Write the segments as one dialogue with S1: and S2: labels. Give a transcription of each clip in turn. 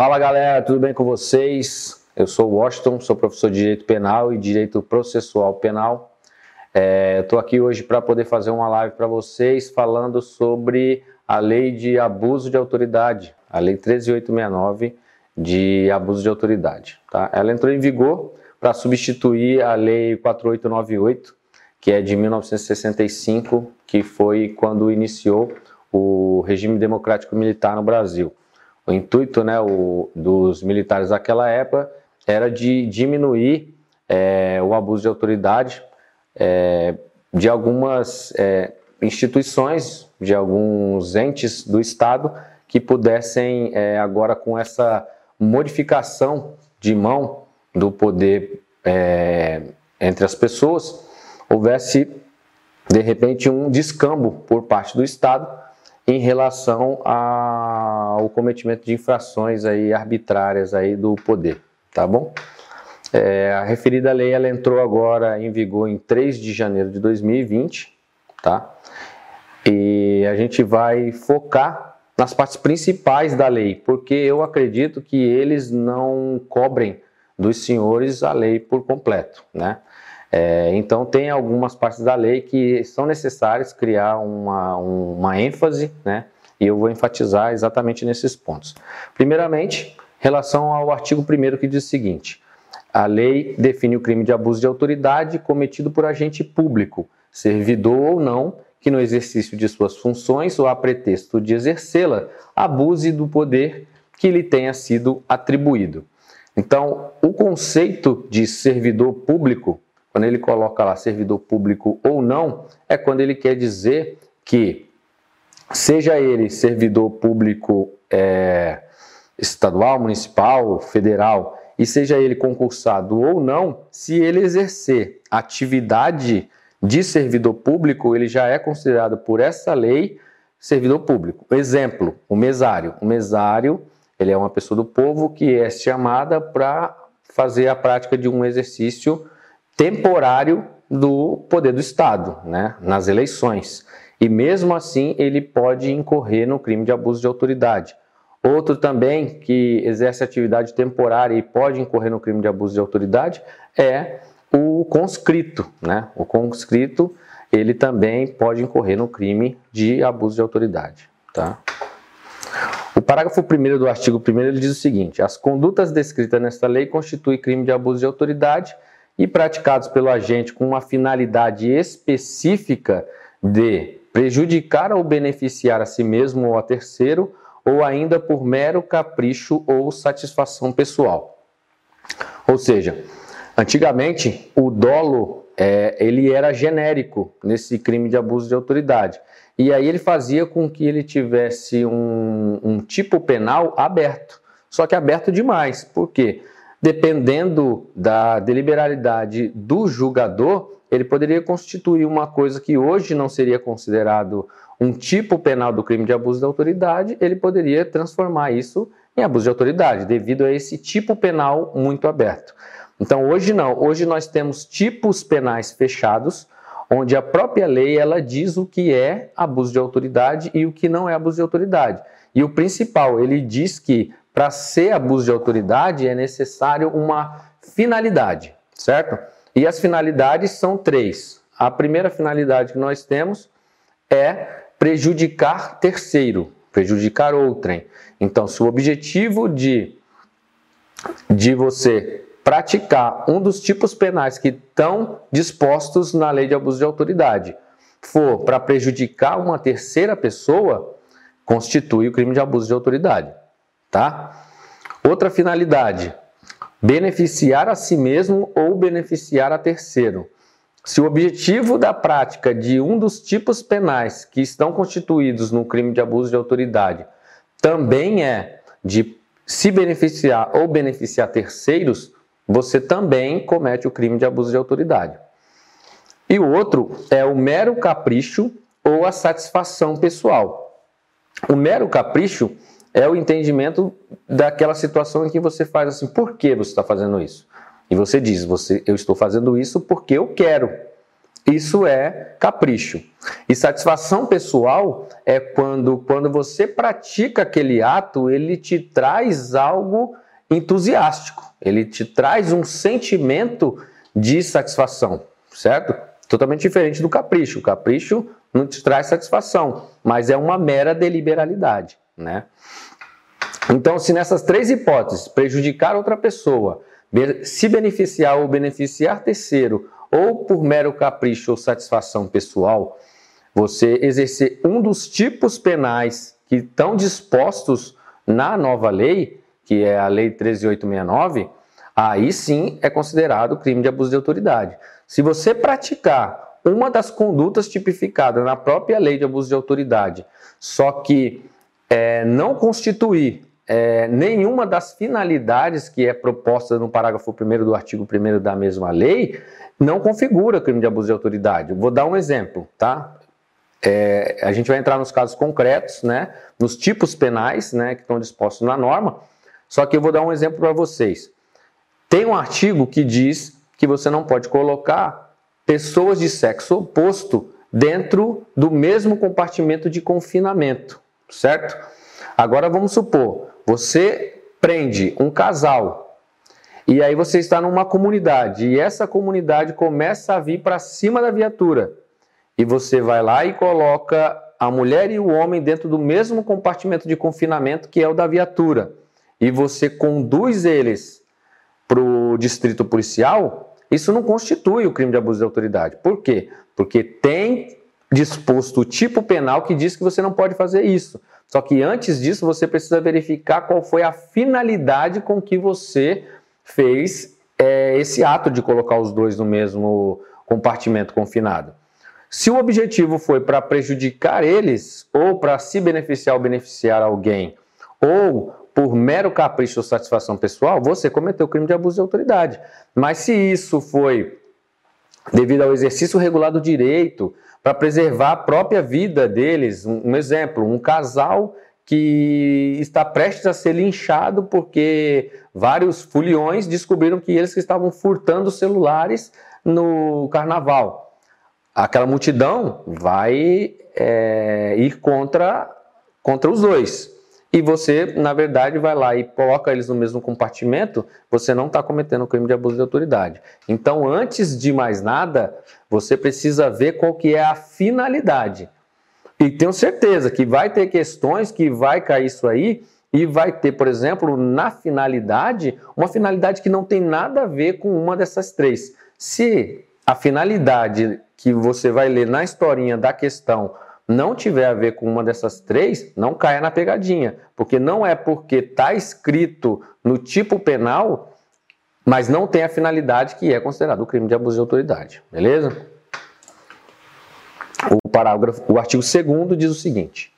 S1: Fala galera, tudo bem com vocês? Eu sou o Washington, sou professor de Direito Penal e Direito Processual Penal. Estou é, aqui hoje para poder fazer uma live para vocês falando sobre a lei de abuso de autoridade, a lei 13869 de abuso de autoridade. Tá? Ela entrou em vigor para substituir a lei 4898, que é de 1965, que foi quando iniciou o regime democrático militar no Brasil. O intuito né, o, dos militares daquela época era de diminuir é, o abuso de autoridade é, de algumas é, instituições, de alguns entes do Estado que pudessem, é, agora com essa modificação de mão do poder é, entre as pessoas, houvesse de repente um descambo por parte do Estado em relação ao cometimento de infrações aí arbitrárias aí do poder, tá bom? É, a referida lei ela entrou agora em vigor em 3 de janeiro de 2020, tá? E a gente vai focar nas partes principais da lei, porque eu acredito que eles não cobrem dos senhores a lei por completo, né? É, então, tem algumas partes da lei que são necessárias criar uma, uma ênfase, né? E eu vou enfatizar exatamente nesses pontos. Primeiramente, relação ao artigo 1 que diz o seguinte: a lei define o crime de abuso de autoridade cometido por agente público, servidor ou não, que no exercício de suas funções ou a pretexto de exercê-la, abuse do poder que lhe tenha sido atribuído. Então, o conceito de servidor público quando ele coloca lá servidor público ou não, é quando ele quer dizer que, seja ele servidor público é, estadual, municipal, federal, e seja ele concursado ou não, se ele exercer atividade de servidor público, ele já é considerado por essa lei servidor público. Exemplo, o mesário. O mesário, ele é uma pessoa do povo que é chamada para fazer a prática de um exercício temporário do poder do Estado, né, nas eleições. E mesmo assim, ele pode incorrer no crime de abuso de autoridade. Outro também que exerce atividade temporária e pode incorrer no crime de abuso de autoridade é o conscrito, né? O conscrito, ele também pode incorrer no crime de abuso de autoridade, tá? O parágrafo 1 do artigo 1 ele diz o seguinte: as condutas descritas nesta lei constituem crime de abuso de autoridade e praticados pelo agente com uma finalidade específica de prejudicar ou beneficiar a si mesmo ou a terceiro, ou ainda por mero capricho ou satisfação pessoal. Ou seja, antigamente o dolo é, ele era genérico nesse crime de abuso de autoridade. E aí ele fazia com que ele tivesse um, um tipo penal aberto. Só que aberto demais. Por quê? Dependendo da deliberalidade do julgador, ele poderia constituir uma coisa que hoje não seria considerado um tipo penal do crime de abuso de autoridade, ele poderia transformar isso em abuso de autoridade, devido a esse tipo penal muito aberto. Então, hoje não. Hoje nós temos tipos penais fechados, onde a própria lei ela diz o que é abuso de autoridade e o que não é abuso de autoridade. E o principal, ele diz que para ser abuso de autoridade é necessário uma finalidade, certo? E as finalidades são três. A primeira finalidade que nós temos é prejudicar terceiro, prejudicar outrem. Então, se o objetivo de, de você praticar um dos tipos penais que estão dispostos na lei de abuso de autoridade for para prejudicar uma terceira pessoa, constitui o crime de abuso de autoridade tá? Outra finalidade: beneficiar a si mesmo ou beneficiar a terceiro. Se o objetivo da prática de um dos tipos penais que estão constituídos no crime de abuso de autoridade também é de se beneficiar ou beneficiar terceiros, você também comete o crime de abuso de autoridade. E o outro é o mero capricho ou a satisfação pessoal. O mero capricho é o entendimento daquela situação em que você faz assim, por que você está fazendo isso? E você diz, você, eu estou fazendo isso porque eu quero. isso é capricho. E satisfação pessoal é quando, quando você pratica aquele ato, ele te traz algo entusiástico, ele te traz um sentimento de satisfação, certo? Totalmente diferente do capricho. O capricho não te traz satisfação, mas é uma mera deliberalidade, né? Então, se nessas três hipóteses, prejudicar outra pessoa, se beneficiar ou beneficiar terceiro, ou por mero capricho ou satisfação pessoal, você exercer um dos tipos penais que estão dispostos na nova lei, que é a Lei 13869, aí sim é considerado crime de abuso de autoridade. Se você praticar uma das condutas tipificadas na própria Lei de Abuso de Autoridade, só que é, não constituir é, nenhuma das finalidades que é proposta no parágrafo 1 do artigo 1 da mesma lei, não configura crime de abuso de autoridade. Vou dar um exemplo, tá? É, a gente vai entrar nos casos concretos, né? Nos tipos penais, né? Que estão dispostos na norma. Só que eu vou dar um exemplo para vocês. Tem um artigo que diz que você não pode colocar pessoas de sexo oposto dentro do mesmo compartimento de confinamento, certo? Agora vamos supor, você prende um casal e aí você está numa comunidade e essa comunidade começa a vir para cima da viatura e você vai lá e coloca a mulher e o homem dentro do mesmo compartimento de confinamento que é o da viatura e você conduz eles para o distrito policial, isso não constitui o crime de abuso de autoridade. Por quê? Porque tem disposto o tipo penal que diz que você não pode fazer isso. Só que antes disso, você precisa verificar qual foi a finalidade com que você fez é, esse ato de colocar os dois no mesmo compartimento confinado. Se o objetivo foi para prejudicar eles, ou para se beneficiar ou beneficiar alguém, ou por mero capricho ou satisfação pessoal, você cometeu crime de abuso de autoridade. Mas se isso foi devido ao exercício regular do direito, para preservar a própria vida deles. Um, exemplo, um casal que está prestes a ser linchado porque vários foliões descobriram que eles estavam furtando celulares no carnaval. Aquela multidão vai é, ir contra, contra os dois e você, na verdade, vai lá e coloca eles no mesmo compartimento, você não está cometendo crime de abuso de autoridade. Então, antes de mais nada, você precisa ver qual que é a finalidade. E tenho certeza que vai ter questões que vai cair isso aí e vai ter, por exemplo, na finalidade, uma finalidade que não tem nada a ver com uma dessas três. Se a finalidade que você vai ler na historinha da questão não tiver a ver com uma dessas três, não caia na pegadinha, porque não é porque está escrito no tipo penal, mas não tem a finalidade que é considerado o crime de abuso de autoridade, beleza? O parágrafo, o artigo 2 diz o seguinte: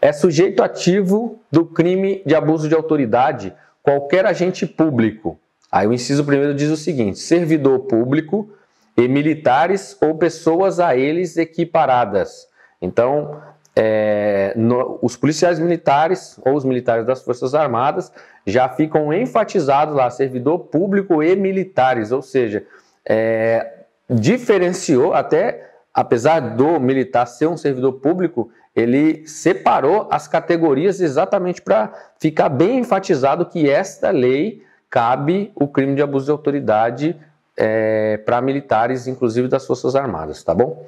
S1: é sujeito ativo do crime de abuso de autoridade qualquer agente público. Aí o inciso primeiro diz o seguinte: servidor público e militares ou pessoas a eles equiparadas então, é, no, os policiais militares ou os militares das Forças Armadas já ficam enfatizados lá, servidor público e militares, ou seja, é, diferenciou até, apesar do militar ser um servidor público, ele separou as categorias exatamente para ficar bem enfatizado que esta lei cabe o crime de abuso de autoridade é, para militares, inclusive das Forças Armadas, tá bom?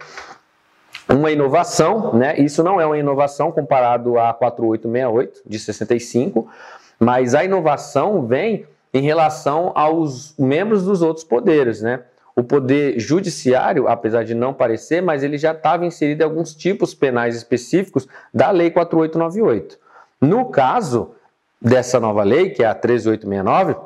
S1: Uma inovação, né? Isso não é uma inovação comparado à 4868 de 65, mas a inovação vem em relação aos membros dos outros poderes, né? O poder judiciário, apesar de não parecer, mas ele já estava inserido em alguns tipos penais específicos da Lei 4898. No caso dessa nova lei, que é a 13869,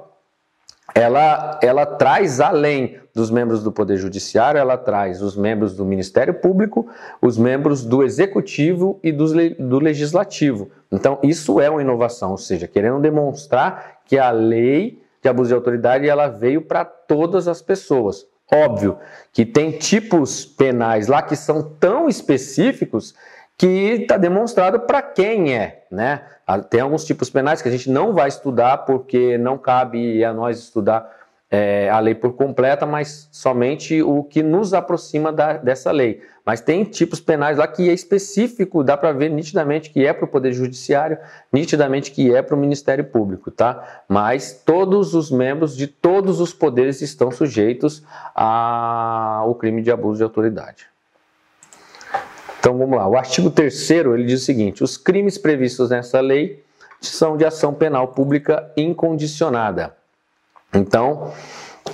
S1: ela, ela traz além dos membros do Poder Judiciário, ela traz os membros do Ministério Público, os membros do Executivo e do, do Legislativo. Então, isso é uma inovação, ou seja, querendo demonstrar que a lei de abuso de autoridade ela veio para todas as pessoas. Óbvio que tem tipos penais lá que são tão específicos que está demonstrado para quem é, né? Tem alguns tipos penais que a gente não vai estudar porque não cabe a nós estudar é, a lei por completa, mas somente o que nos aproxima da, dessa lei. Mas tem tipos penais lá que é específico, dá para ver nitidamente que é para o Poder Judiciário, nitidamente que é para o Ministério Público, tá? Mas todos os membros de todos os poderes estão sujeitos ao crime de abuso de autoridade. Então vamos lá. O artigo 3 ele diz o seguinte: os crimes previstos nessa lei são de ação penal pública incondicionada. Então,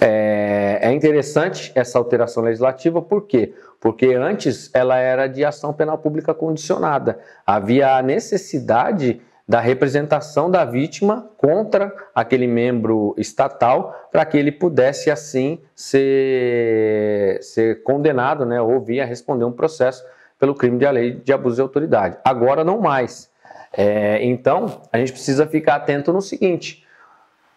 S1: é, é, interessante essa alteração legislativa, por quê? Porque antes ela era de ação penal pública condicionada. Havia a necessidade da representação da vítima contra aquele membro estatal para que ele pudesse assim ser, ser condenado, né, ou vir a responder um processo pelo crime de lei de abuso de autoridade. Agora não mais. É, então a gente precisa ficar atento no seguinte: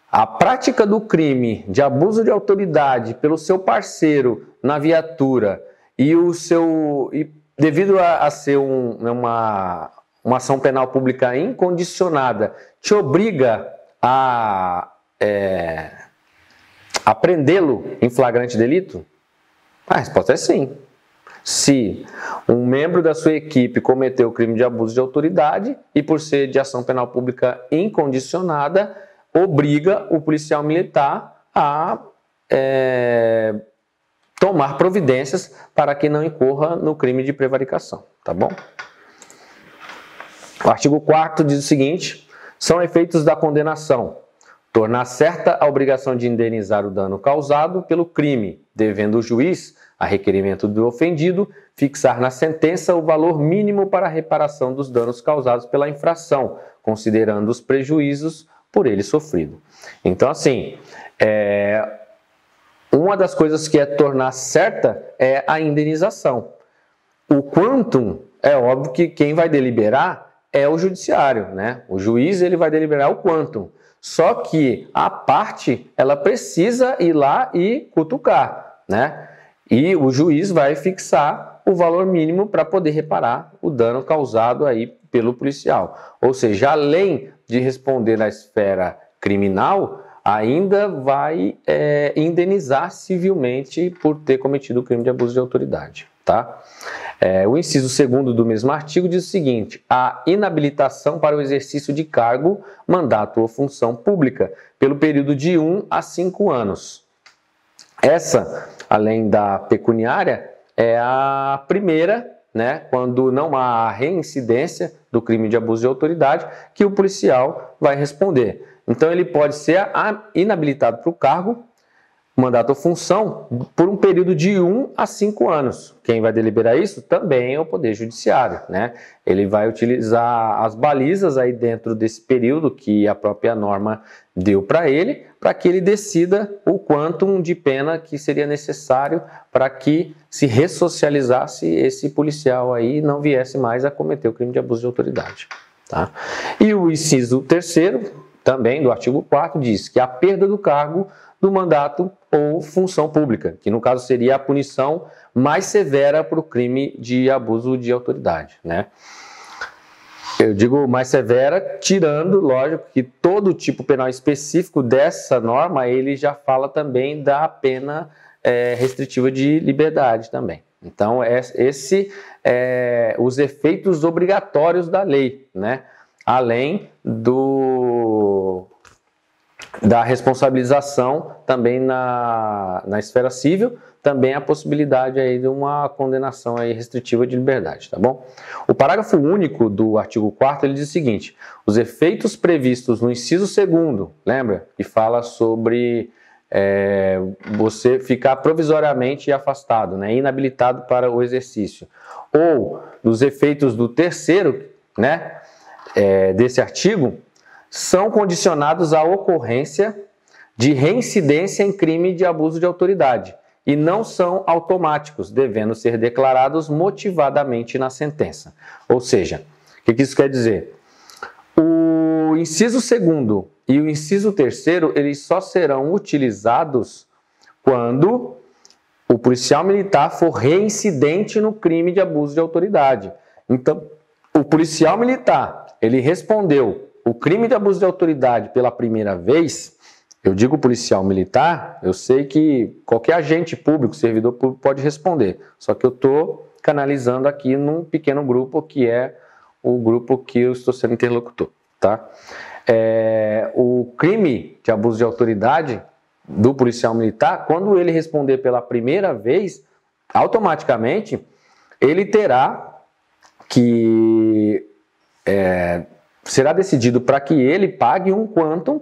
S1: a prática do crime de abuso de autoridade pelo seu parceiro na viatura e o seu e devido a, a ser um, né, uma, uma ação penal pública incondicionada te obriga a, é, a prendê-lo em flagrante delito? A resposta é sim. Se um membro da sua equipe cometeu o crime de abuso de autoridade e por ser de ação penal pública incondicionada, obriga o policial militar a é, tomar providências para que não incorra no crime de prevaricação, tá bom? O artigo 4 diz o seguinte: são efeitos da condenação tornar certa a obrigação de indenizar o dano causado pelo crime, devendo o juiz, a requerimento do ofendido, fixar na sentença o valor mínimo para a reparação dos danos causados pela infração, considerando os prejuízos por ele sofrido. Então, assim, é, uma das coisas que é tornar certa é a indenização. O quantum, é óbvio que quem vai deliberar é o judiciário, né? O juiz ele vai deliberar o quantum. Só que a parte ela precisa ir lá e cutucar, né? E o juiz vai fixar o valor mínimo para poder reparar o dano causado aí pelo policial. Ou seja, além de responder na esfera criminal, ainda vai é, indenizar civilmente por ter cometido o crime de abuso de autoridade. Tá? É, o inciso segundo do mesmo artigo diz o seguinte: a inabilitação para o exercício de cargo, mandato ou função pública pelo período de 1 a 5 anos. Essa, além da pecuniária, é a primeira né, quando não há reincidência do crime de abuso de autoridade, que o policial vai responder. Então ele pode ser inabilitado para o cargo, mandato ou função, por um período de 1 a 5 anos. Quem vai deliberar isso também é o Poder Judiciário. Né? Ele vai utilizar as balizas aí dentro desse período que a própria norma deu para ele, para que ele decida o quantum de pena que seria necessário para que se ressocializasse esse policial aí e não viesse mais a cometer o crime de abuso de autoridade. Tá? E o inciso terceiro, também do artigo 4 diz que a perda do cargo do mandato ou função pública, que no caso seria a punição mais severa para o crime de abuso de autoridade, né? Eu digo mais severa, tirando, lógico, que todo tipo penal específico dessa norma, ele já fala também da pena é, restritiva de liberdade também. Então, é, esse é os efeitos obrigatórios da lei, né? Além do da responsabilização também na, na esfera civil, também a possibilidade aí de uma condenação aí restritiva de liberdade, tá bom? O parágrafo único do artigo 4 ele diz o seguinte: os efeitos previstos no inciso 2 lembra? Que fala sobre é, você ficar provisoriamente afastado, né, inabilitado para o exercício, ou dos efeitos do terceiro, né, é, desse artigo, são condicionados à ocorrência de reincidência em crime de abuso de autoridade e não são automáticos, devendo ser declarados motivadamente na sentença. Ou seja, o que isso quer dizer? O inciso segundo e o inciso terceiro, eles só serão utilizados quando o policial militar for reincidente no crime de abuso de autoridade. Então, o policial militar, ele respondeu o crime de abuso de autoridade pela primeira vez, eu digo policial militar, eu sei que qualquer agente público, servidor público pode responder. Só que eu estou canalizando aqui num pequeno grupo que é o grupo que eu estou sendo interlocutor, tá? É, o crime de abuso de autoridade do policial militar, quando ele responder pela primeira vez, automaticamente ele terá que é, será decidido para que ele pague um quantum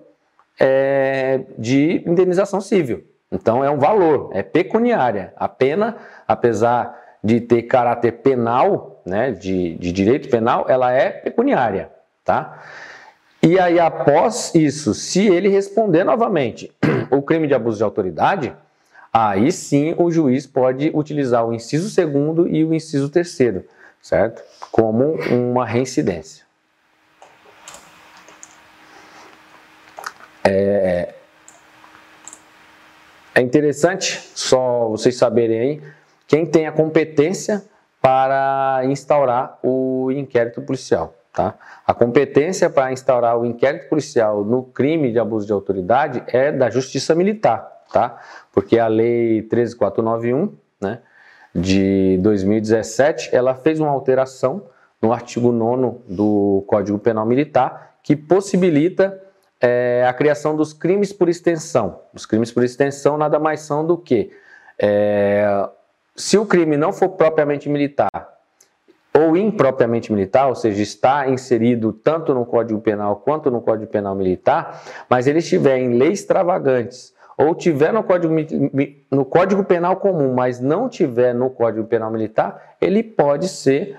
S1: é, de indenização civil. Então é um valor, é pecuniária. A pena, apesar de ter caráter penal, né, de, de direito penal, ela é pecuniária, tá? E aí, após isso, se ele responder novamente o crime de abuso de autoridade, aí sim o juiz pode utilizar o inciso segundo e o inciso terceiro, certo? Como uma reincidência. É, é interessante só vocês saberem aí quem tem a competência para instaurar o inquérito policial. Tá? A competência para instaurar o inquérito policial no crime de abuso de autoridade é da Justiça Militar, tá? porque a Lei 13491 né, de 2017 ela fez uma alteração no artigo 9 do Código Penal Militar que possibilita é a criação dos crimes por extensão. Os crimes por extensão nada mais são do que é, se o crime não for propriamente militar ou impropriamente militar, ou seja, está inserido tanto no Código Penal quanto no Código Penal Militar, mas ele estiver em leis extravagantes ou tiver no Código, no Código Penal comum, mas não tiver no Código Penal Militar, ele pode ser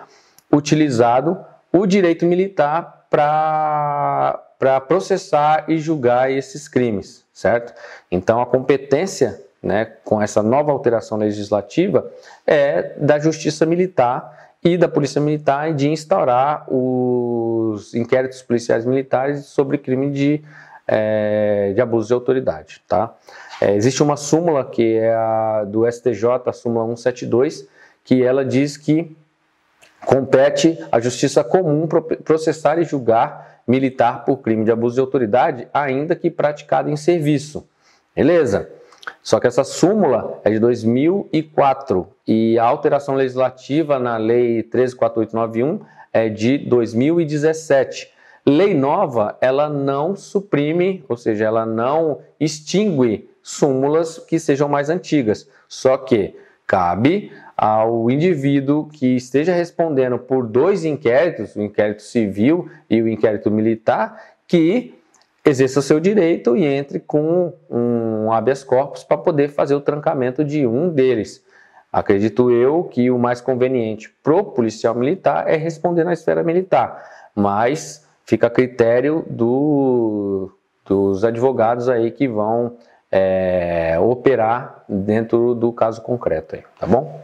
S1: utilizado o direito militar para para processar e julgar esses crimes, certo? Então a competência, né, com essa nova alteração legislativa, é da Justiça Militar e da Polícia Militar de instaurar os inquéritos policiais militares sobre crime de, é, de abuso de autoridade, tá? É, existe uma súmula que é a do STJ, a súmula 172, que ela diz que compete à Justiça Comum processar e julgar militar por crime de abuso de autoridade, ainda que praticado em serviço. Beleza? Só que essa súmula é de 2004 e a alteração legislativa na Lei 134891 é de 2017. Lei nova, ela não suprime, ou seja, ela não extingue súmulas que sejam mais antigas. Só que cabe ao indivíduo que esteja respondendo por dois inquéritos, o inquérito civil e o inquérito militar, que exerça o seu direito e entre com um habeas corpus para poder fazer o trancamento de um deles. Acredito eu que o mais conveniente para o policial militar é responder na esfera militar, mas fica a critério do, dos advogados aí que vão é, operar dentro do caso concreto, aí, tá bom?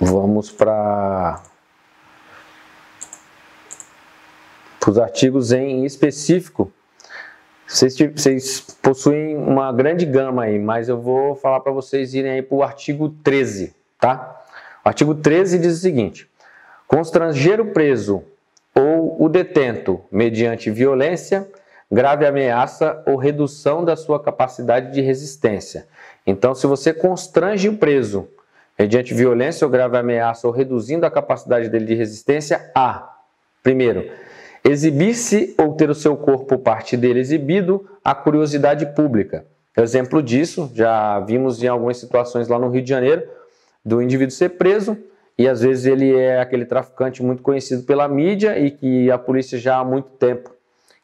S1: Vamos para os artigos em específico. Vocês, vocês, possuem uma grande gama aí, mas eu vou falar para vocês irem aí para o artigo 13, tá? O artigo 13 diz o seguinte: constranger o preso ou o detento mediante violência grave ameaça ou redução da sua capacidade de resistência. Então, se você constrange o preso mediante violência ou grave ameaça ou reduzindo a capacidade dele de resistência, a, primeiro, exibir-se ou ter o seu corpo parte dele exibido à curiosidade pública. Exemplo disso, já vimos em algumas situações lá no Rio de Janeiro, do indivíduo ser preso e às vezes ele é aquele traficante muito conhecido pela mídia e que a polícia já há muito tempo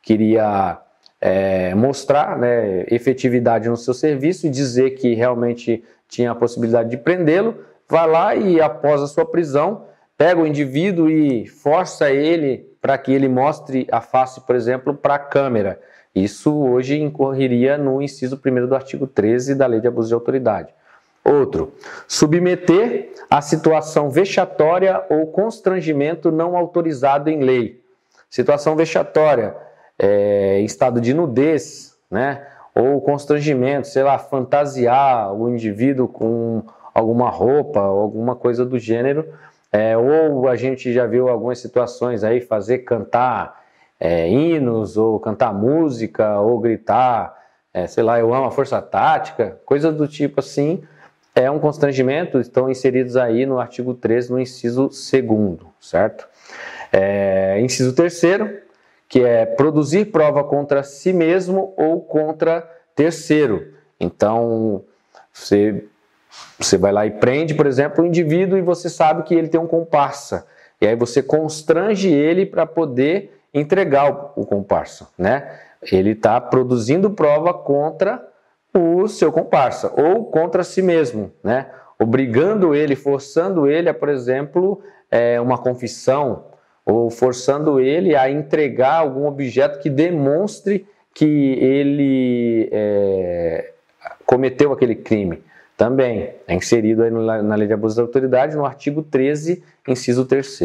S1: queria é, mostrar né, efetividade no seu serviço e dizer que realmente tinha a possibilidade de prendê-lo, vai lá e após a sua prisão, pega o indivíduo e força ele para que ele mostre a face, por exemplo, para a câmera. Isso hoje incorreria no inciso 1 do artigo 13 da Lei de Abuso de Autoridade. Outro, submeter a situação vexatória ou constrangimento não autorizado em lei. Situação vexatória é, estado de nudez, né? Ou constrangimento, sei lá, fantasiar o indivíduo com alguma roupa ou alguma coisa do gênero. É, ou a gente já viu algumas situações aí fazer cantar é, hinos, ou cantar música, ou gritar, é, sei lá, eu amo a força tática, coisas do tipo assim, é um constrangimento, estão inseridos aí no artigo 13, no inciso 2, certo? É, inciso 3, que é produzir prova contra si mesmo ou contra terceiro. Então, você, você vai lá e prende, por exemplo, o indivíduo e você sabe que ele tem um comparsa. E aí você constrange ele para poder entregar o, o comparsa, né? Ele está produzindo prova contra o seu comparsa ou contra si mesmo, né? Obrigando ele, forçando ele a, por exemplo, é, uma confissão ou forçando ele a entregar algum objeto que demonstre que ele é, cometeu aquele crime. Também é inserido aí na Lei de Abuso da Autoridade, no artigo 13, inciso 3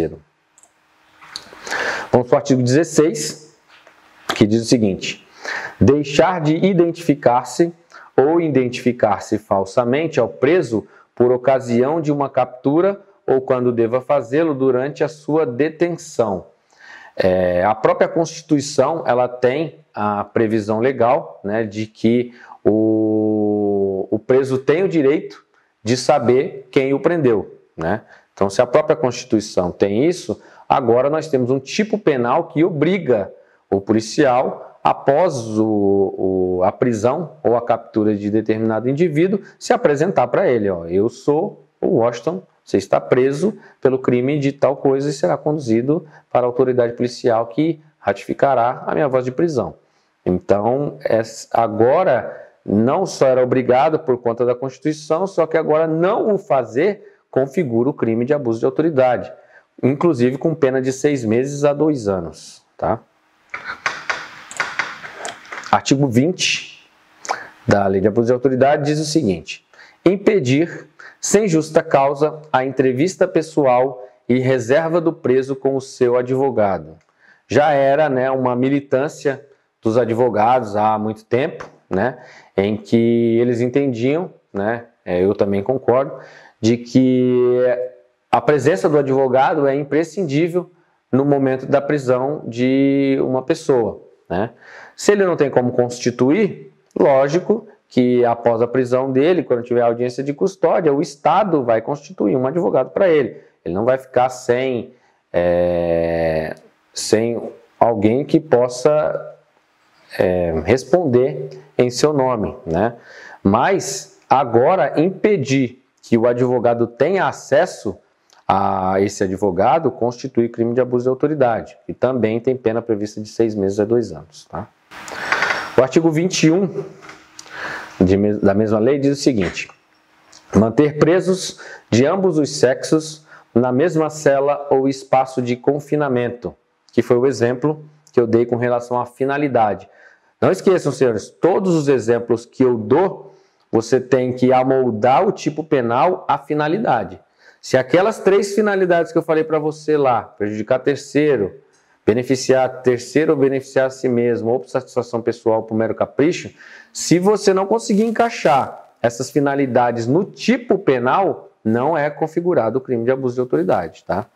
S1: Vamos para o artigo 16, que diz o seguinte: deixar de identificar-se ou identificar-se falsamente ao preso por ocasião de uma captura ou quando deva fazê-lo durante a sua detenção. É, a própria Constituição ela tem a previsão legal né, de que o, o preso tem o direito de saber quem o prendeu. Né? Então, se a própria Constituição tem isso, agora nós temos um tipo penal que obriga o policial, após o, o, a prisão ou a captura de determinado indivíduo, se apresentar para ele. Ó, eu sou o Washington você está preso pelo crime de tal coisa e será conduzido para a autoridade policial que ratificará a minha voz de prisão. Então, agora não só era obrigado por conta da Constituição, só que agora não o fazer configura o crime de abuso de autoridade, inclusive com pena de seis meses a dois anos. Tá? Artigo 20 da Lei de Abuso de Autoridade diz o seguinte: impedir sem justa causa, a entrevista pessoal e reserva do preso com o seu advogado. Já era né, uma militância dos advogados há muito tempo, né, em que eles entendiam, né, é, eu também concordo, de que a presença do advogado é imprescindível no momento da prisão de uma pessoa. Né? Se ele não tem como constituir, lógico que após a prisão dele, quando tiver audiência de custódia, o Estado vai constituir um advogado para ele. Ele não vai ficar sem, é, sem alguém que possa é, responder em seu nome. Né? Mas agora impedir que o advogado tenha acesso a esse advogado constitui crime de abuso de autoridade, e também tem pena prevista de seis meses a dois anos. Tá? O artigo 21 de, da mesma lei diz o seguinte: manter presos de ambos os sexos na mesma cela ou espaço de confinamento, que foi o exemplo que eu dei com relação à finalidade. Não esqueçam, senhores, todos os exemplos que eu dou, você tem que amoldar o tipo penal à finalidade. Se aquelas três finalidades que eu falei para você lá, prejudicar terceiro, beneficiar terceiro ou beneficiar a si mesmo, ou por satisfação pessoal, por mero capricho, se você não conseguir encaixar essas finalidades no tipo penal, não é configurado o crime de abuso de autoridade, tá?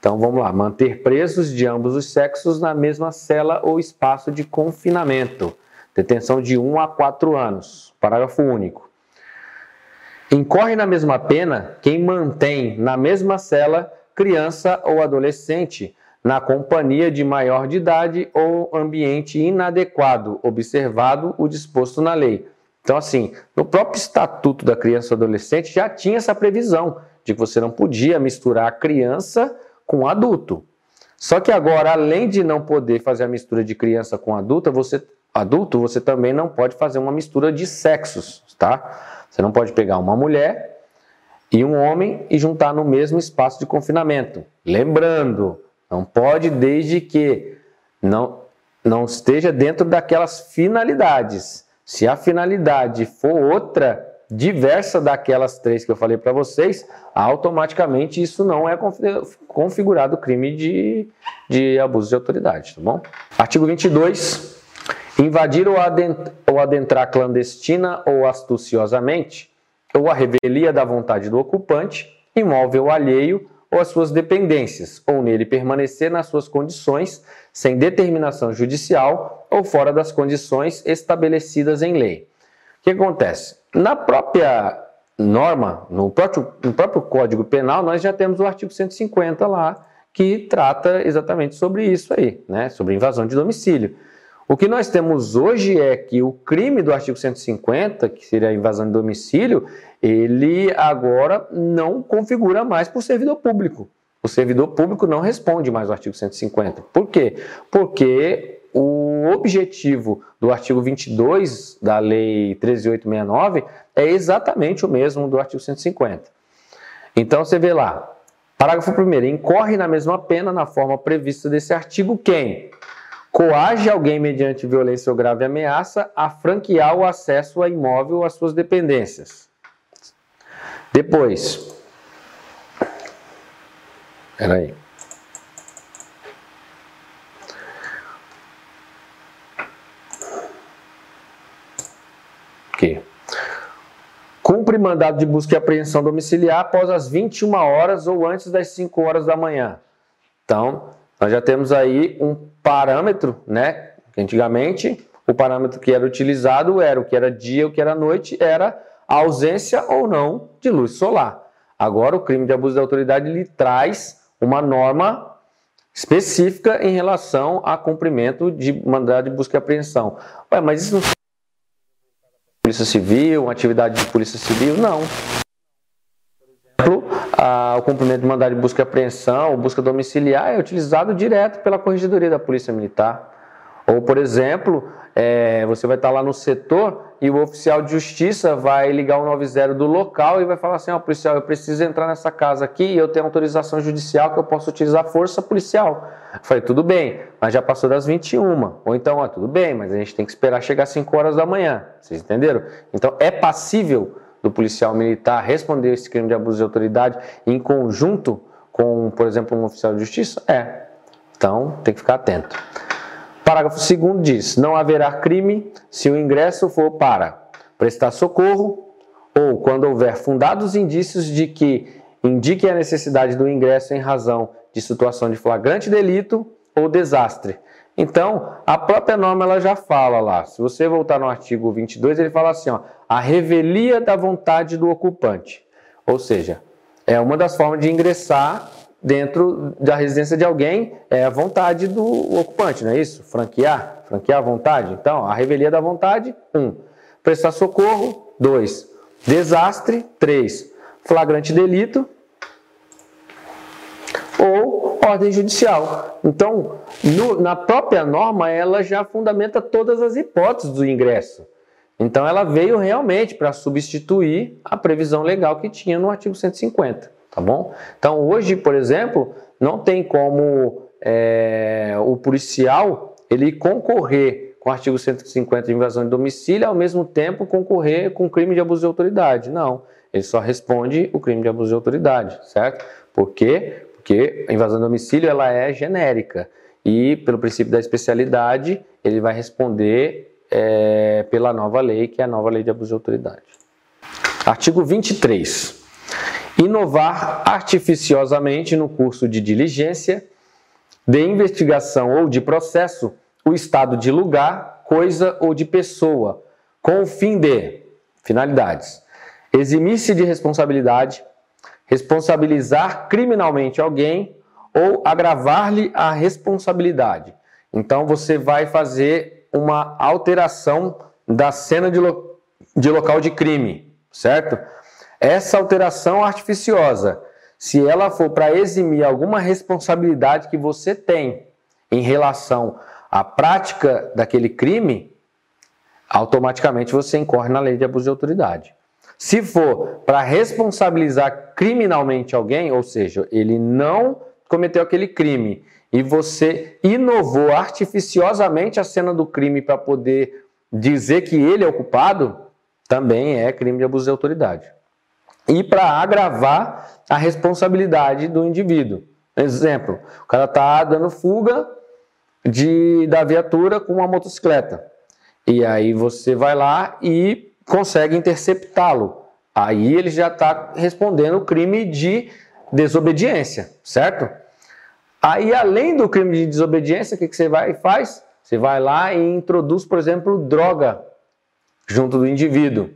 S1: Então vamos lá, manter presos de ambos os sexos na mesma cela ou espaço de confinamento. Detenção de 1 a 4 anos. Parágrafo único. Incorre na mesma pena quem mantém na mesma cela criança ou adolescente na companhia de maior de idade ou ambiente inadequado, observado o disposto na lei. Então, assim, no próprio Estatuto da Criança e Adolescente já tinha essa previsão de que você não podia misturar criança com adulto. Só que agora, além de não poder fazer a mistura de criança com adulta, você, adulto, você também não pode fazer uma mistura de sexos, tá? Você não pode pegar uma mulher e um homem e juntar no mesmo espaço de confinamento. Lembrando, não pode desde que não, não esteja dentro daquelas finalidades. Se a finalidade for outra, diversa daquelas três que eu falei para vocês, automaticamente isso não é configurado crime de, de abuso de autoridade, tá bom? Artigo 22. Invadir ou adentrar, ou adentrar clandestina ou astuciosamente, ou a revelia da vontade do ocupante, imóvel alheio ou as suas dependências, ou nele permanecer nas suas condições, sem determinação judicial ou fora das condições estabelecidas em lei. O que acontece? Na própria norma, no próprio, no próprio Código Penal, nós já temos o artigo 150 lá, que trata exatamente sobre isso aí, né? sobre invasão de domicílio. O que nós temos hoje é que o crime do artigo 150, que seria a invasão de domicílio, ele agora não configura mais o servidor público. O servidor público não responde mais ao artigo 150. Por quê? Porque o objetivo do artigo 22 da Lei 13869 é exatamente o mesmo do artigo 150. Então você vê lá, parágrafo 1 incorre na mesma pena na forma prevista desse artigo quem coage alguém mediante violência ou grave ameaça a franquear o acesso a imóvel ou às suas dependências. Depois, peraí. Aqui. Cumpre mandado de busca e apreensão domiciliar após as 21 horas ou antes das 5 horas da manhã. Então, nós já temos aí um parâmetro, né? Antigamente, o parâmetro que era utilizado era o que era dia, o que era noite, era a ausência ou não de luz solar. Agora, o crime de abuso de autoridade lhe traz uma norma específica em relação a cumprimento de mandado de busca e apreensão. Ué, mas isso não Polícia Civil, uma atividade de Polícia Civil? Não o cumprimento de mandado de busca e apreensão, busca domiciliar, é utilizado direto pela Corregedoria da Polícia Militar. Ou, por exemplo, é, você vai estar lá no setor e o oficial de justiça vai ligar o 90 do local e vai falar assim: Ó, oh, policial, eu preciso entrar nessa casa aqui e eu tenho autorização judicial que eu posso utilizar força policial. Eu falei: tudo bem, mas já passou das 21. Ou então, ó, tudo bem, mas a gente tem que esperar chegar às 5 horas da manhã. Vocês entenderam? Então, é passível do policial militar responder esse crime de abuso de autoridade em conjunto com, por exemplo, um oficial de justiça? É. Então, tem que ficar atento. Parágrafo 2 diz: não haverá crime se o ingresso for para prestar socorro ou quando houver fundados indícios de que indiquem a necessidade do ingresso em razão de situação de flagrante delito ou desastre, então, a própria norma ela já fala lá. Se você voltar no artigo 22, ele fala assim, ó, a revelia da vontade do ocupante. Ou seja, é uma das formas de ingressar dentro da residência de alguém, é a vontade do ocupante, não é isso? Franquear, franquear a vontade. Então, a revelia da vontade, um. Prestar socorro, dois. Desastre, três. Flagrante delito, ou ordem judicial. Então, no, na própria norma, ela já fundamenta todas as hipóteses do ingresso. Então, ela veio realmente para substituir a previsão legal que tinha no artigo 150, tá bom? Então, hoje, por exemplo, não tem como é, o policial ele concorrer com o artigo 150 de invasão de domicílio ao mesmo tempo concorrer com crime de abuso de autoridade. Não, ele só responde o crime de abuso de autoridade, certo? Por quê? Porque a invasão de domicílio ela é genérica e, pelo princípio da especialidade, ele vai responder é, pela nova lei, que é a nova lei de abuso de autoridade. Artigo 23. Inovar artificiosamente no curso de diligência, de investigação ou de processo o estado de lugar, coisa ou de pessoa, com o fim de finalidades: eximir-se de responsabilidade, responsabilizar criminalmente alguém ou agravar-lhe a responsabilidade. Então você vai fazer uma alteração da cena de, lo de local de crime, certo? Essa alteração artificiosa, se ela for para eximir alguma responsabilidade que você tem em relação à prática daquele crime, automaticamente você incorre na lei de abuso de autoridade. Se for para responsabilizar criminalmente alguém, ou seja, ele não cometeu aquele crime e você inovou artificiosamente a cena do crime para poder dizer que ele é o culpado, também é crime de abuso de autoridade. E para agravar a responsabilidade do indivíduo. Exemplo, o cara está dando fuga de, da viatura com uma motocicleta. E aí você vai lá e consegue interceptá-lo. Aí ele já está respondendo o crime de desobediência, certo? Aí, além do crime de desobediência, o que, que você vai e faz? Você vai lá e introduz, por exemplo, droga junto do indivíduo.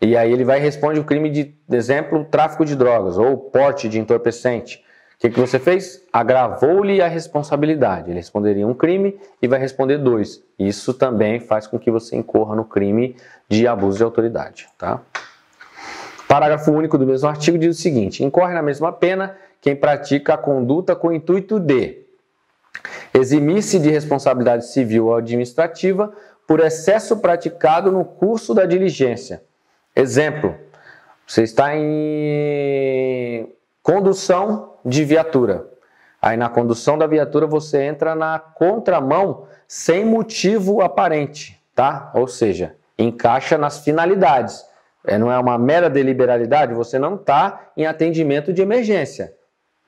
S1: E aí ele vai e responde o crime de, exemplo, tráfico de drogas ou porte de entorpecente. Que, que você fez? Agravou-lhe a responsabilidade. Ele responderia um crime e vai responder dois. Isso também faz com que você incorra no crime de abuso de autoridade. Tá? Parágrafo único do mesmo artigo diz o seguinte: incorre na mesma pena quem pratica a conduta com o intuito de eximir-se de responsabilidade civil ou administrativa por excesso praticado no curso da diligência. Exemplo: você está em condução de viatura. Aí na condução da viatura você entra na contramão sem motivo aparente, tá? Ou seja, encaixa nas finalidades. É, não é uma mera deliberalidade, você não está em atendimento de emergência.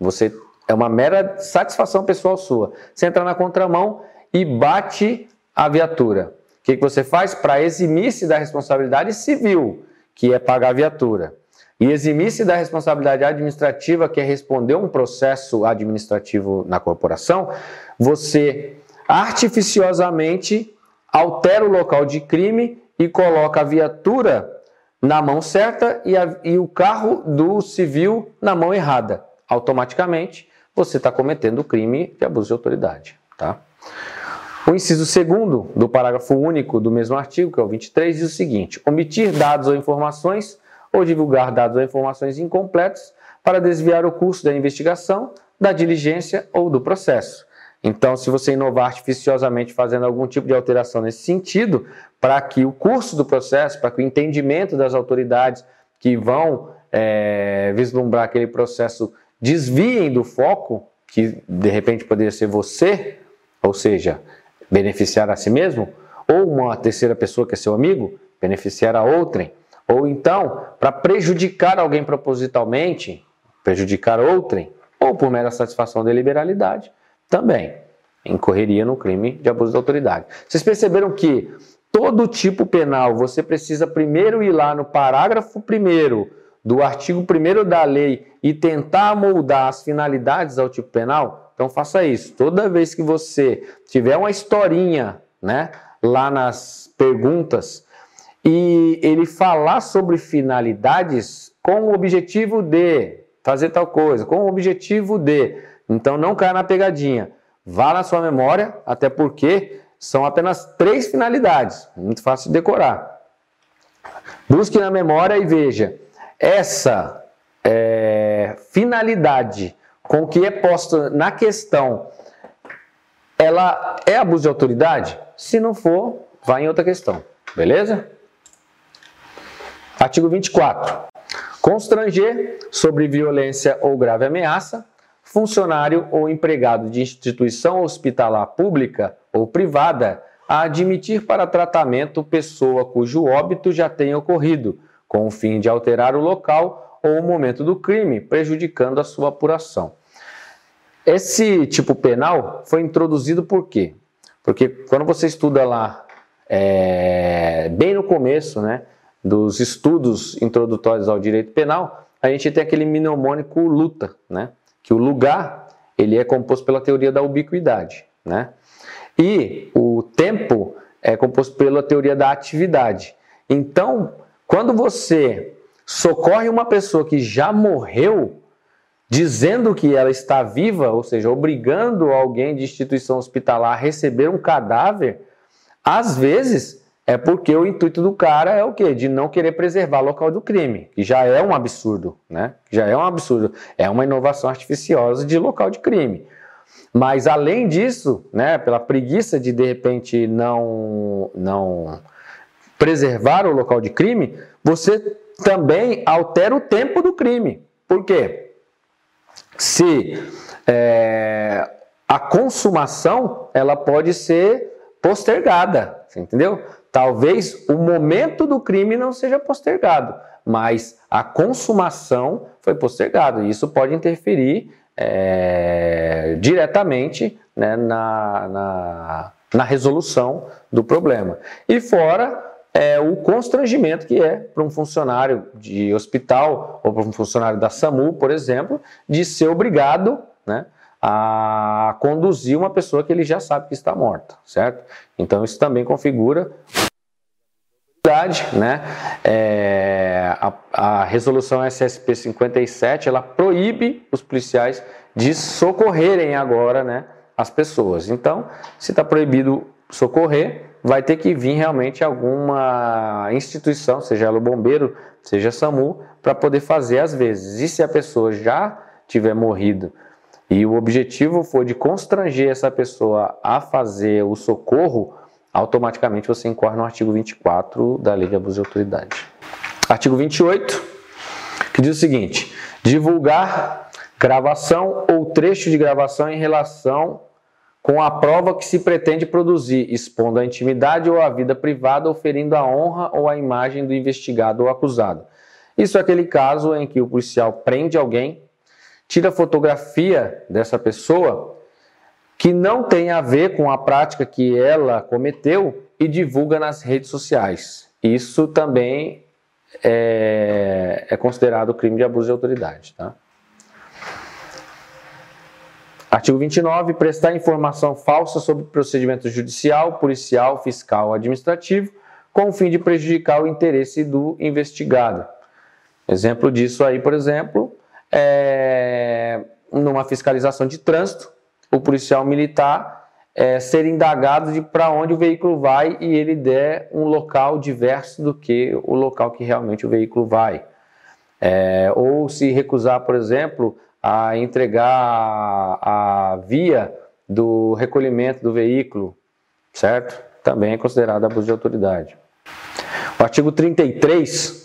S1: Você é uma mera satisfação pessoal sua. Você entra na contramão e bate a viatura. O que, que você faz? Para eximir-se da responsabilidade civil, que é pagar a viatura, e eximir-se da responsabilidade administrativa, que é responder um processo administrativo na corporação, você artificiosamente altera o local de crime e coloca a viatura na mão certa e, a, e o carro do civil na mão errada. Automaticamente, você está cometendo o crime de abuso de autoridade. Tá? O inciso segundo do parágrafo único do mesmo artigo, que é o 23, diz o seguinte: omitir dados ou informações ou divulgar dados ou informações incompletos para desviar o curso da investigação, da diligência ou do processo. Então, se você inovar artificiosamente fazendo algum tipo de alteração nesse sentido, para que o curso do processo, para que o entendimento das autoridades que vão é, vislumbrar aquele processo desviem do foco, que de repente poderia ser você, ou seja, beneficiar a si mesmo, ou uma terceira pessoa que é seu amigo, beneficiar a outrem, ou então, para prejudicar alguém propositalmente, prejudicar outrem, ou por mera satisfação da liberalidade, também incorreria no crime de abuso de autoridade. Vocês perceberam que todo tipo penal você precisa primeiro ir lá no parágrafo primeiro do artigo 1 da lei e tentar moldar as finalidades ao tipo penal? Então faça isso. Toda vez que você tiver uma historinha, né, lá nas perguntas e ele falar sobre finalidades com o objetivo de fazer tal coisa, com o objetivo de, então não caia na pegadinha. Vá na sua memória, até porque são apenas três finalidades, muito fácil de decorar. Busque na memória e veja essa é, finalidade com que é posta na questão, ela é abuso de autoridade? Se não for, vá em outra questão, beleza? Artigo 24. Constranger sobre violência ou grave ameaça funcionário ou empregado de instituição hospitalar pública ou privada a admitir para tratamento pessoa cujo óbito já tenha ocorrido, com o fim de alterar o local ou o momento do crime, prejudicando a sua apuração. Esse tipo penal foi introduzido por quê? Porque quando você estuda lá, é, bem no começo né, dos estudos introdutórios ao direito penal, a gente tem aquele mnemônico luta, né? que o lugar ele é composto pela teoria da ubiquidade, né? E o tempo é composto pela teoria da atividade. Então, quando você socorre uma pessoa que já morreu, dizendo que ela está viva, ou seja, obrigando alguém de instituição hospitalar a receber um cadáver, às vezes é porque o intuito do cara é o quê? De não querer preservar o local do crime, que já é um absurdo, né? Já é um absurdo. É uma inovação artificiosa de local de crime. Mas além disso, né, pela preguiça de de repente não não preservar o local de crime, você também altera o tempo do crime. Por quê? Se é, a consumação ela pode ser postergada, entendeu? Talvez o momento do crime não seja postergado, mas a consumação foi postergada. E isso pode interferir é, diretamente né, na, na, na resolução do problema. E fora é o constrangimento que é para um funcionário de hospital ou para um funcionário da SAMU, por exemplo, de ser obrigado né, a conduzir uma pessoa que ele já sabe que está morta, certo? Então isso também configura né? É, a, a, resolução SSP 57 ela proíbe os policiais de socorrerem agora, né, as pessoas. Então, se está proibido socorrer, vai ter que vir realmente alguma instituição, seja ela o bombeiro, seja SAMU, para poder fazer às vezes. E se a pessoa já tiver morrido e o objetivo for de constranger essa pessoa a fazer o socorro, automaticamente você incorre no artigo 24 da Lei de Abuso de Autoridade. Artigo 28, que diz o seguinte: divulgar gravação ou trecho de gravação em relação com a prova que se pretende produzir, expondo a intimidade ou a vida privada, oferindo a honra ou a imagem do investigado ou acusado. Isso é aquele caso em que o policial prende alguém, tira fotografia dessa pessoa que não tem a ver com a prática que ela cometeu e divulga nas redes sociais. Isso também é, é considerado crime de abuso de autoridade. Tá? Artigo 29. Prestar informação falsa sobre procedimento judicial, policial, fiscal, administrativo, com o fim de prejudicar o interesse do investigado. Exemplo disso aí, por exemplo, é numa fiscalização de trânsito, o policial militar é, ser indagado de para onde o veículo vai e ele der um local diverso do que o local que realmente o veículo vai. É, ou se recusar, por exemplo, a entregar a, a via do recolhimento do veículo, certo? Também é considerado abuso de autoridade. O artigo 33,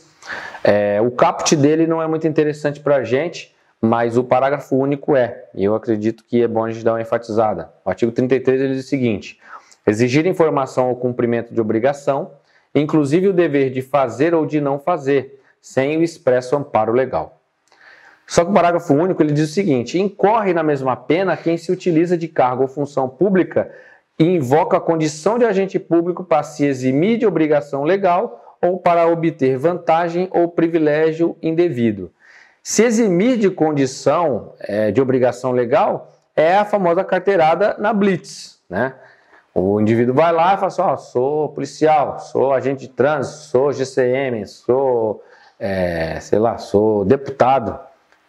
S1: é, o caput dele não é muito interessante para a gente, mas o parágrafo único é, e eu acredito que é bom a gente dar uma enfatizada. O artigo 33 ele diz o seguinte: exigir informação ao cumprimento de obrigação, inclusive o dever de fazer ou de não fazer, sem o expresso amparo legal. Só que o parágrafo único ele diz o seguinte: incorre na mesma pena quem se utiliza de cargo ou função pública e invoca a condição de agente público para se eximir de obrigação legal ou para obter vantagem ou privilégio indevido se eximir de condição é, de obrigação legal é a famosa carteirada na blitz, né? O indivíduo vai lá e fala assim, ó, sou policial, sou agente de trânsito, sou GCM, sou, é, sei lá, sou deputado.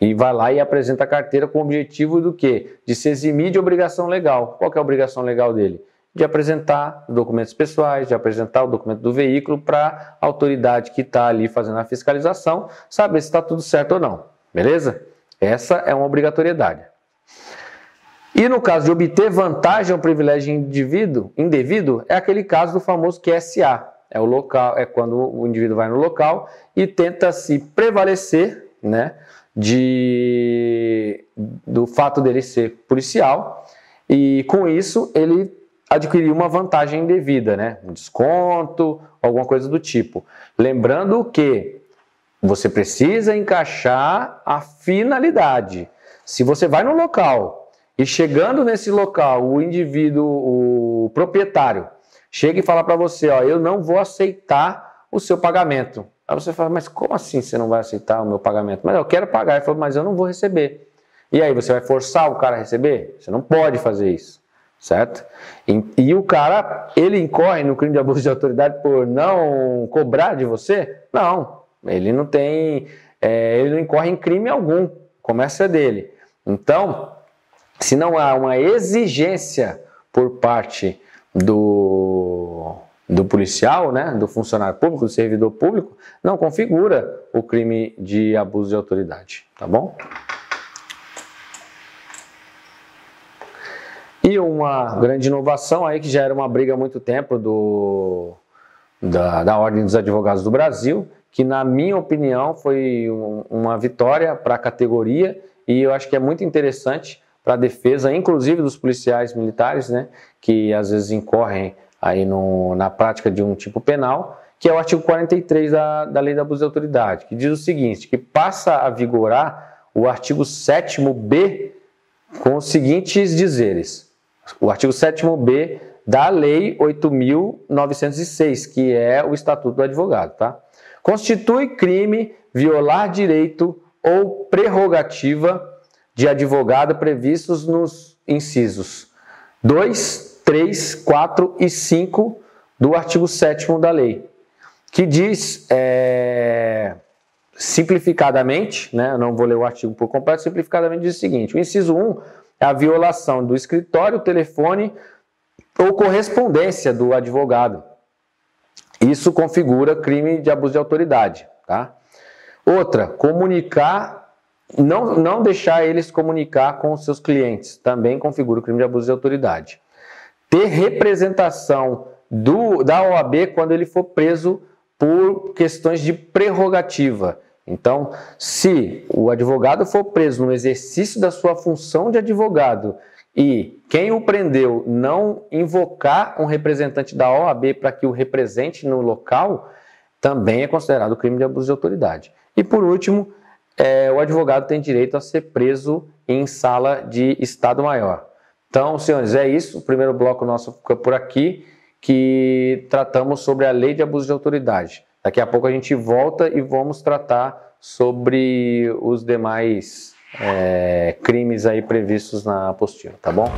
S1: E vai lá e apresenta a carteira com o objetivo do quê? De se eximir de obrigação legal. Qual é a obrigação legal dele? De apresentar documentos pessoais, de apresentar o documento do veículo para a autoridade que está ali fazendo a fiscalização saber se está tudo certo ou não. Beleza? Essa é uma obrigatoriedade. E no caso de obter vantagem ou privilégio indivíduo, indevido, é aquele caso do famoso QSA. É o local, é quando o indivíduo vai no local e tenta se prevalecer, né, de do fato dele ser policial e com isso ele adquirir uma vantagem indevida, né? Um desconto, alguma coisa do tipo. Lembrando que você precisa encaixar a finalidade. Se você vai no local e chegando nesse local, o indivíduo, o proprietário, chega e fala para você, ó, eu não vou aceitar o seu pagamento. Aí você fala, mas como assim você não vai aceitar o meu pagamento? Mas eu quero pagar. Ele falou, mas eu não vou receber. E aí, você vai forçar o cara a receber? Você não pode fazer isso certo? E, e, o cara, ele incorre no crime de abuso de autoridade por não cobrar de você? Não, ele não tem, é, ele não incorre em crime algum, começa dele. Então, se não há uma exigência por parte do, do policial, né, do funcionário público, do servidor público, não configura o crime de abuso de autoridade, tá bom? E uma grande inovação aí, que já era uma briga há muito tempo do, da, da Ordem dos Advogados do Brasil, que na minha opinião foi um, uma vitória para a categoria e eu acho que é muito interessante para a defesa, inclusive dos policiais militares, né, que às vezes incorrem aí no, na prática de um tipo penal, que é o artigo 43 da, da Lei da Abuso de Autoridade, que diz o seguinte, que passa a vigorar o artigo 7º B com os seguintes dizeres. O artigo 7b da Lei 8.906, que é o Estatuto do Advogado, tá? Constitui crime violar direito ou prerrogativa de advogado previstos nos incisos 2, 3, 4 e 5 do artigo 7 da lei, que diz, é, simplificadamente, né, não vou ler o artigo por completo, simplificadamente diz o seguinte: o inciso 1 é a violação do escritório, telefone ou correspondência do advogado. Isso configura crime de abuso de autoridade. Tá? Outra, comunicar, não, não deixar eles comunicar com os seus clientes, também configura o crime de abuso de autoridade. Ter representação do, da OAB quando ele for preso por questões de prerrogativa. Então, se o advogado for preso no exercício da sua função de advogado e quem o prendeu não invocar um representante da OAB para que o represente no local, também é considerado crime de abuso de autoridade. E por último, é, o advogado tem direito a ser preso em sala de Estado Maior. Então, senhores, é isso. O primeiro bloco nosso fica por aqui, que tratamos sobre a lei de abuso de autoridade. Daqui a pouco a gente volta e vamos tratar sobre os demais é, crimes aí previstos na apostila, tá bom?